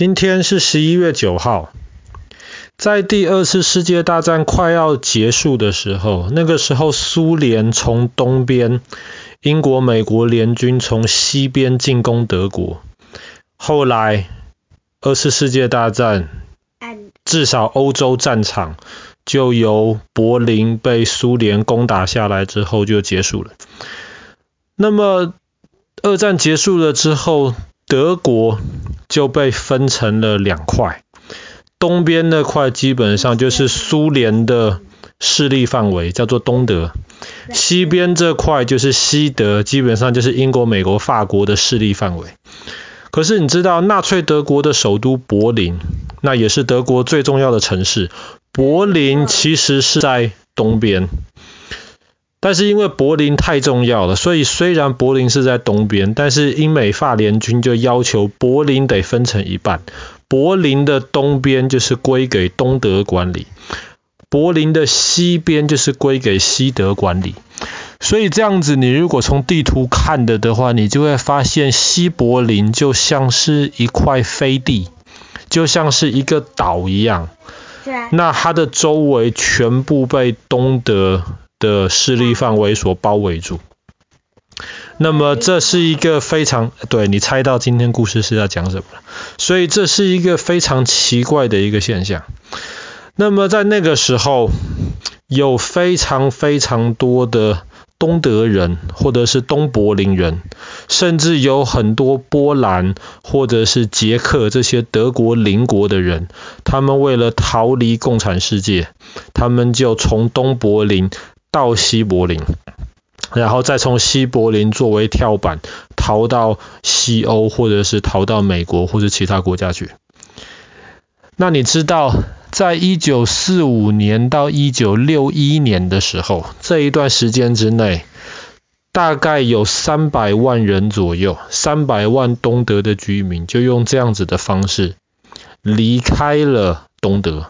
今天是十一月九号，在第二次世界大战快要结束的时候，那个时候苏联从东边，英国、美国联军从西边进攻德国。后来二次世界大战，至少欧洲战场就由柏林被苏联攻打下来之后就结束了。那么二战结束了之后，德国就被分成了两块，东边那块基本上就是苏联的势力范围，叫做东德；西边这块就是西德，基本上就是英国、美国、法国的势力范围。可是你知道，纳粹德国的首都柏林，那也是德国最重要的城市，柏林其实是在东边。但是因为柏林太重要了，所以虽然柏林是在东边，但是英美法联军就要求柏林得分成一半。柏林的东边就是归给东德管理，柏林的西边就是归给西德管理。所以这样子，你如果从地图看的的话，你就会发现西柏林就像是一块飞地，就像是一个岛一样。那它的周围全部被东德的势力范围所包围住，那么这是一个非常，对，你猜到今天故事是要讲什么了，所以这是一个非常奇怪的一个现象。那么在那个时候，有非常非常多的东德人或者是东柏林人，甚至有很多波兰或者是捷克这些德国邻国的人，他们为了逃离共产世界，他们就从东柏林。到西柏林，然后再从西柏林作为跳板逃到西欧，或者是逃到美国或者其他国家去。那你知道，在一九四五年到一九六一年的时候，这一段时间之内，大概有三百万人左右，三百万东德的居民就用这样子的方式离开了东德。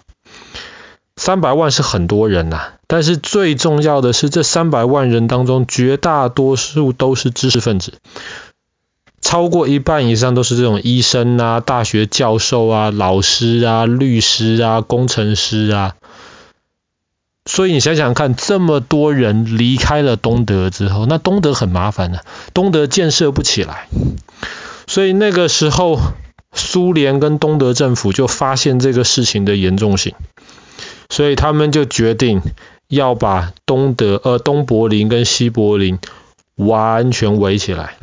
三百万是很多人呐、但是最重要的是，这三百万人当中，绝大多数都是知识分子，超过一半以上都是这种医生啊、大学教授啊、老师啊、律师啊、工程师啊。所以你想想看，这么多人离开了东德之后，那东德很麻烦的、东德建设不起来。所以那个时候，苏联跟东德政府就发现这个事情的严重性。所以他们就决定要把东德呃东柏林跟西柏林完全围起来。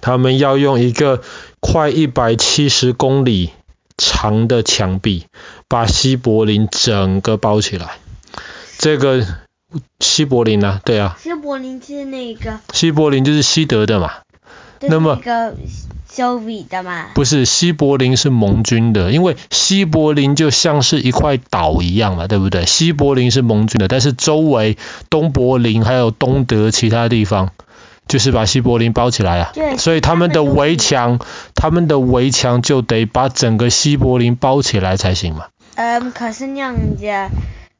他们要用一个快一百七十公里长的墙壁，把西柏林整个包起来。这个西柏林啊，对啊。西柏林是那个。西柏林就是西德的嘛。那么。不是，西柏林是盟军的，因为西柏林就像是一块岛一样嘛，对不对？西柏林是盟军的，但是周围东柏林还有东德其他地方，就是把西柏林包起来啊。对。所以他们的围墙，他们的围墙就得把整个西柏林包起来才行嘛。嗯，可是那样子，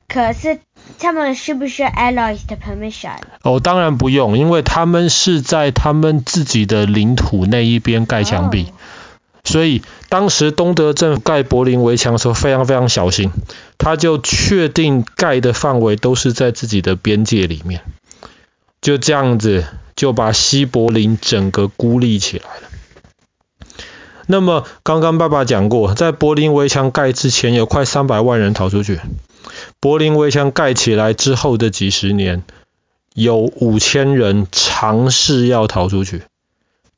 可是。他们是不需要 Allies 的 permission？哦，当然不用，因为他们是在他们自己的领土那一边盖墙壁，哦、所以当时东德政府盖柏林围墙的时候非常非常小心，他就确定盖的范围都是在自己的边界里面，就这样子就把西柏林整个孤立起来了。那么刚刚爸爸讲过，在柏林围墙盖之前，有快三百万人逃出去。柏林围墙盖起来之后的几十年，有五千人尝试要逃出去，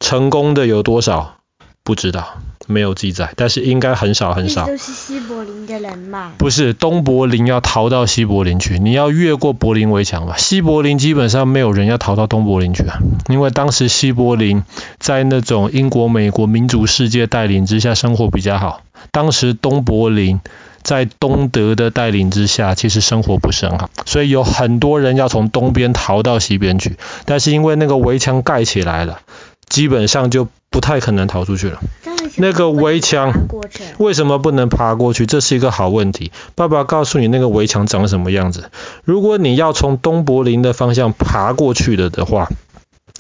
成功的有多少？不知道，没有记载，但是应该很少很少。都是西柏林的人嘛？不是，东柏林要逃到西柏林去，你要越过柏林围墙嘛。西柏林基本上没有人要逃到东柏林去啊，因为当时西柏林在那种英国、美国民族世界带领之下生活比较好，当时东柏林。在东德的带领之下，其实生活不是很好，所以有很多人要从东边逃到西边去，但是因为那个围墙盖起来了，基本上就不太可能逃出去了。那个围墙为什么不能爬过去？这是一个好问题。爸爸告诉你那个围墙长什么样子。如果你要从东柏林的方向爬过去的的话，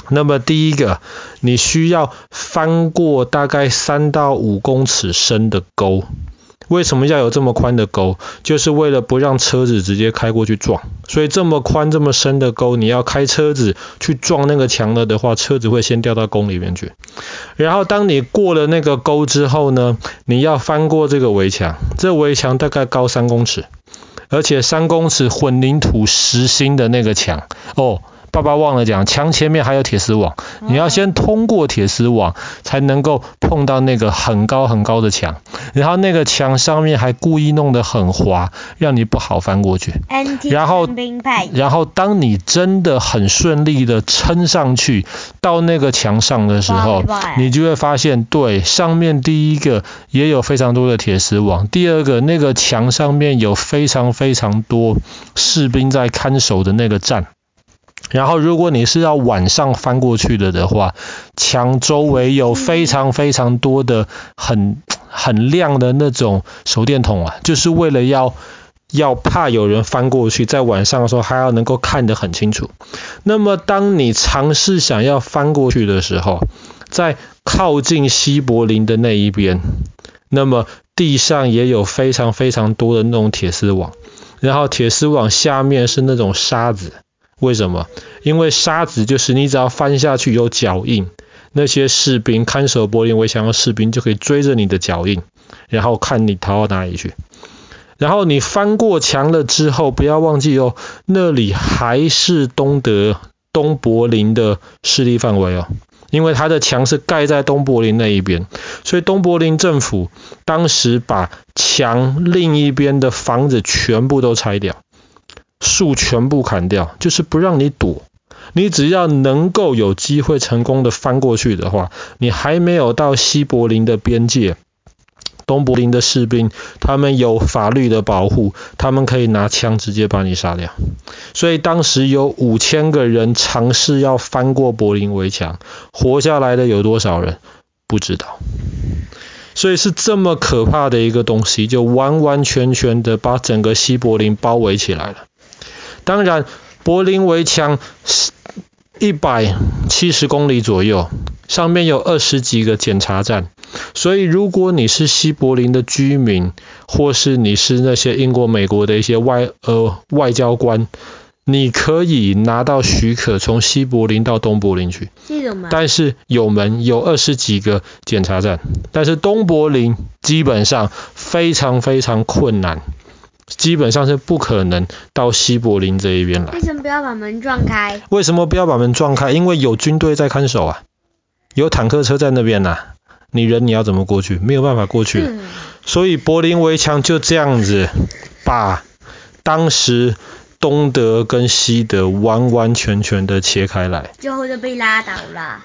那么第一个，你需要翻过大概三到五公尺深的沟。为什么要有这么宽的沟？就是为了不让车子直接开过去撞。所以这么宽、这么深的沟，你要开车子去撞那个墙了的话，车子会先掉到沟里面去。然后当你过了那个沟之后呢，你要翻过这个围墙。这围墙大概高三公尺，而且三公尺混凝土实心的那个墙哦。爸爸忘了讲，墙前面还有铁丝网，你要先通过铁丝网，才能够碰到那个很高很高的墙。然后那个墙上面还故意弄得很滑，让你不好翻过去。然后，然后当你真的很顺利的撑上去到那个墙上的时候，你就会发现，对，上面第一个也有非常多的铁丝网，第二个那个墙上面有非常非常多士兵在看守的那个站。然后，如果你是要晚上翻过去的的话，墙周围有非常非常多的很 很亮的那种手电筒啊，就是为了要要怕有人翻过去，在晚上的时候还要能够看得很清楚。那么，当你尝试想要翻过去的时候，在靠近西柏林的那一边，那么地上也有非常非常多的那种铁丝网，然后铁丝网下面是那种沙子。为什么？因为沙子就是你只要翻下去有脚印，那些士兵看守柏林围墙的士兵就可以追着你的脚印，然后看你逃到哪里去。然后你翻过墙了之后，不要忘记哦，那里还是东德东柏林的势力范围哦，因为它的墙是盖在东柏林那一边，所以东柏林政府当时把墙另一边的房子全部都拆掉。树全部砍掉，就是不让你躲。你只要能够有机会成功的翻过去的话，你还没有到西柏林的边界，东柏林的士兵他们有法律的保护，他们可以拿枪直接把你杀掉。所以当时有五千个人尝试要翻过柏林围墙，活下来的有多少人？不知道。所以是这么可怕的一个东西，就完完全全的把整个西柏林包围起来了。当然，柏林围墙是一百七十公里左右，上面有二十几个检查站，所以如果你是西柏林的居民，或是你是那些英国、美国的一些外呃外交官，你可以拿到许可从西柏林到东柏林去。但是有门有二十几个检查站，但是东柏林基本上非常非常困难。基本上是不可能到西柏林这一边来。为什么不要把门撞开？为什么不要把门撞开？因为有军队在看守啊，有坦克车在那边呐、啊。你人你要怎么过去？没有办法过去。嗯、所以柏林围墙就这样子把当时东德跟西德完完全全的切开来。最后就被拉倒了。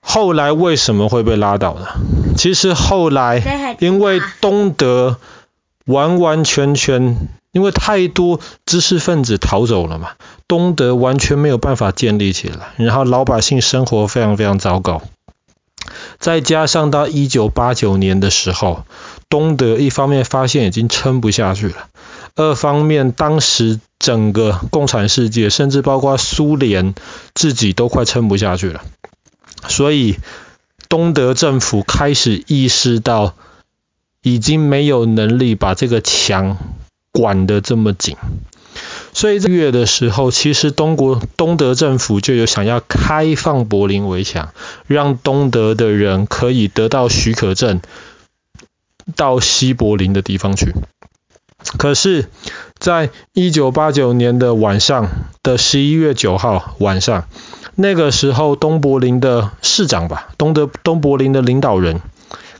后来为什么会被拉倒呢？其实后来因为东德。完完全全，因为太多知识分子逃走了嘛，东德完全没有办法建立起来，然后老百姓生活非常非常糟糕。再加上到一九八九年的时候，东德一方面发现已经撑不下去了，二方面当时整个共产世界，甚至包括苏联自己都快撑不下去了，所以东德政府开始意识到。已经没有能力把这个墙管得这么紧，所以这个月的时候，其实东国东德政府就有想要开放柏林围墙，让东德的人可以得到许可证，到西柏林的地方去。可是，在一九八九年的晚上的十一月九号晚上，那个时候东柏林的市长吧，东德东柏林的领导人。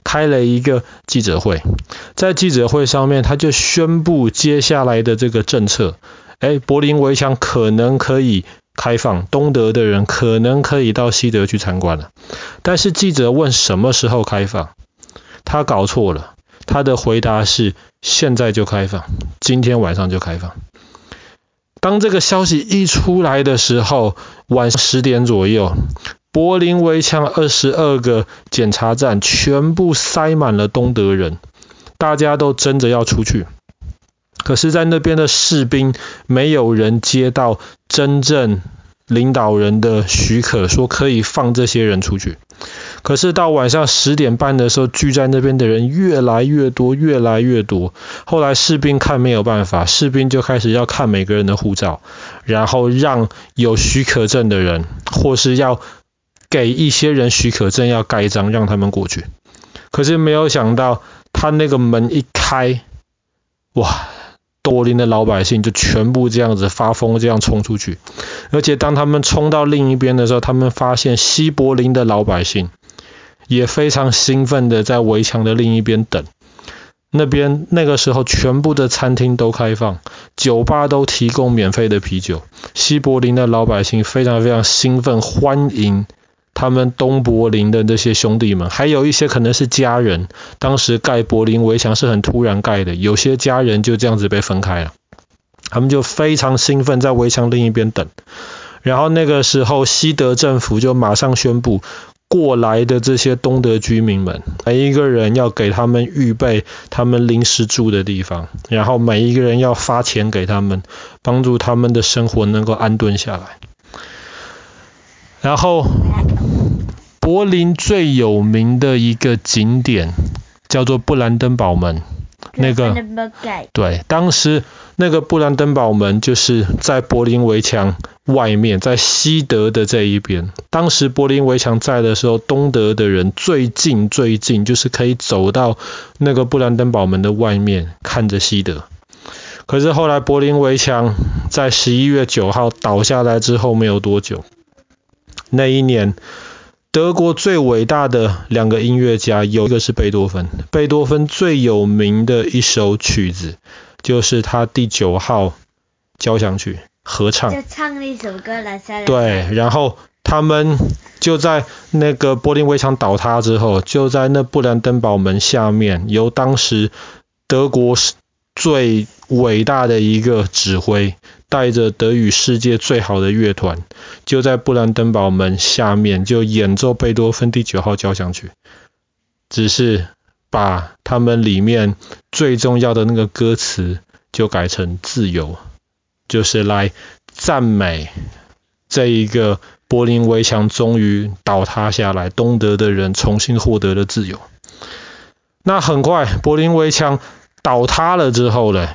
开了一个记者会，在记者会上面，他就宣布接下来的这个政策，哎，柏林围墙可能可以开放，东德的人可能可以到西德去参观了。但是记者问什么时候开放，他搞错了，他的回答是现在就开放，今天晚上就开放。当这个消息一出来的时候，晚上十点左右。柏林围墙二十二个检查站全部塞满了东德人，大家都争着要出去。可是，在那边的士兵没有人接到真正领导人的许可，说可以放这些人出去。可是到晚上十点半的时候，聚在那边的人越来越多，越来越多。后来士兵看没有办法，士兵就开始要看每个人的护照，然后让有许可证的人，或是要给一些人许可证要盖章，让他们过去。可是没有想到，他那个门一开，哇！柏林的老百姓就全部这样子发疯，这样冲出去。而且当他们冲到另一边的时候，他们发现西柏林的老百姓也非常兴奋的在围墙的另一边等。那边那个时候全部的餐厅都开放，酒吧都提供免费的啤酒。西柏林的老百姓非常非常兴奋，欢迎。他们东柏林的那些兄弟们，还有一些可能是家人。当时盖柏林围墙是很突然盖的，有些家人就这样子被分开了。他们就非常兴奋，在围墙另一边等。然后那个时候，西德政府就马上宣布，过来的这些东德居民们，每一个人要给他们预备他们临时住的地方，然后每一个人要发钱给他们，帮助他们的生活能够安顿下来。然后，柏林最有名的一个景点叫做布兰登堡门。那个对，当时那个布兰登堡门就是在柏林围墙外面，在西德的这一边。当时柏林围墙在的时候，东德的人最近最近就是可以走到那个布兰登堡门的外面，看着西德。可是后来柏林围墙在十一月九号倒下来之后没有多久。那一年，德国最伟大的两个音乐家，有一个是贝多芬。贝多芬最有名的一首曲子，就是他第九号交响曲合唱。就唱那首歌来下来。对，然后他们就在那个柏林围墙倒塌之后，就在那布兰登堡门下面，由当时德国最伟大的一个指挥。带着德语世界最好的乐团，就在布兰登堡门下面就演奏贝多芬第九号交响曲，只是把他们里面最重要的那个歌词就改成自由，就是来赞美这一个柏林围墙终于倒塌下来，东德的人重新获得了自由。那很快柏林围墙倒塌了之后呢？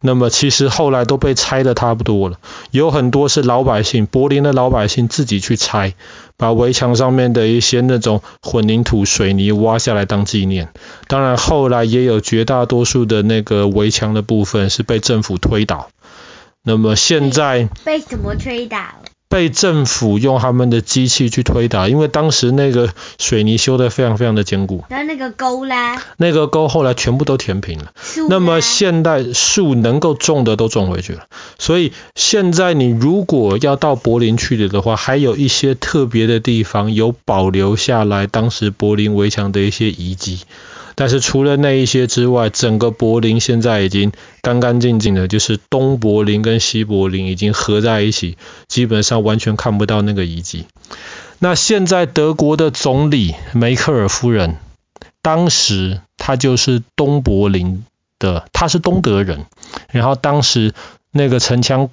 那么其实后来都被拆得差不多了，有很多是老百姓，柏林的老百姓自己去拆，把围墙上面的一些那种混凝土、水泥挖下来当纪念。当然后来也有绝大多数的那个围墙的部分是被政府推倒。那么现在被什么推倒？被政府用他们的机器去推倒，因为当时那个水泥修得非常非常的坚固。那那个沟啦？那个沟后来全部都填平了。那么现代树能够种的都种回去了，所以现在你如果要到柏林去了的话，还有一些特别的地方有保留下来当时柏林围墙的一些遗迹。但是除了那一些之外，整个柏林现在已经干干净净的，就是东柏林跟西柏林已经合在一起，基本上完全看不到那个遗迹。那现在德国的总理梅克尔夫人，当时她就是东柏林的，她是东德人，然后当时那个城墙。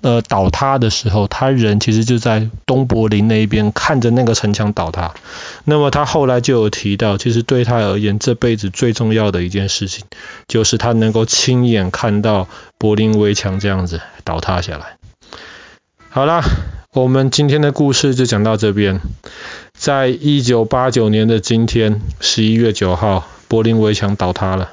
呃，倒塌的时候，他人其实就在东柏林那一边看着那个城墙倒塌。那么他后来就有提到，其实对他而言，这辈子最重要的一件事情，就是他能够亲眼看到柏林围墙这样子倒塌下来。好啦，我们今天的故事就讲到这边。在一九八九年的今天，十一月九号，柏林围墙倒塌了。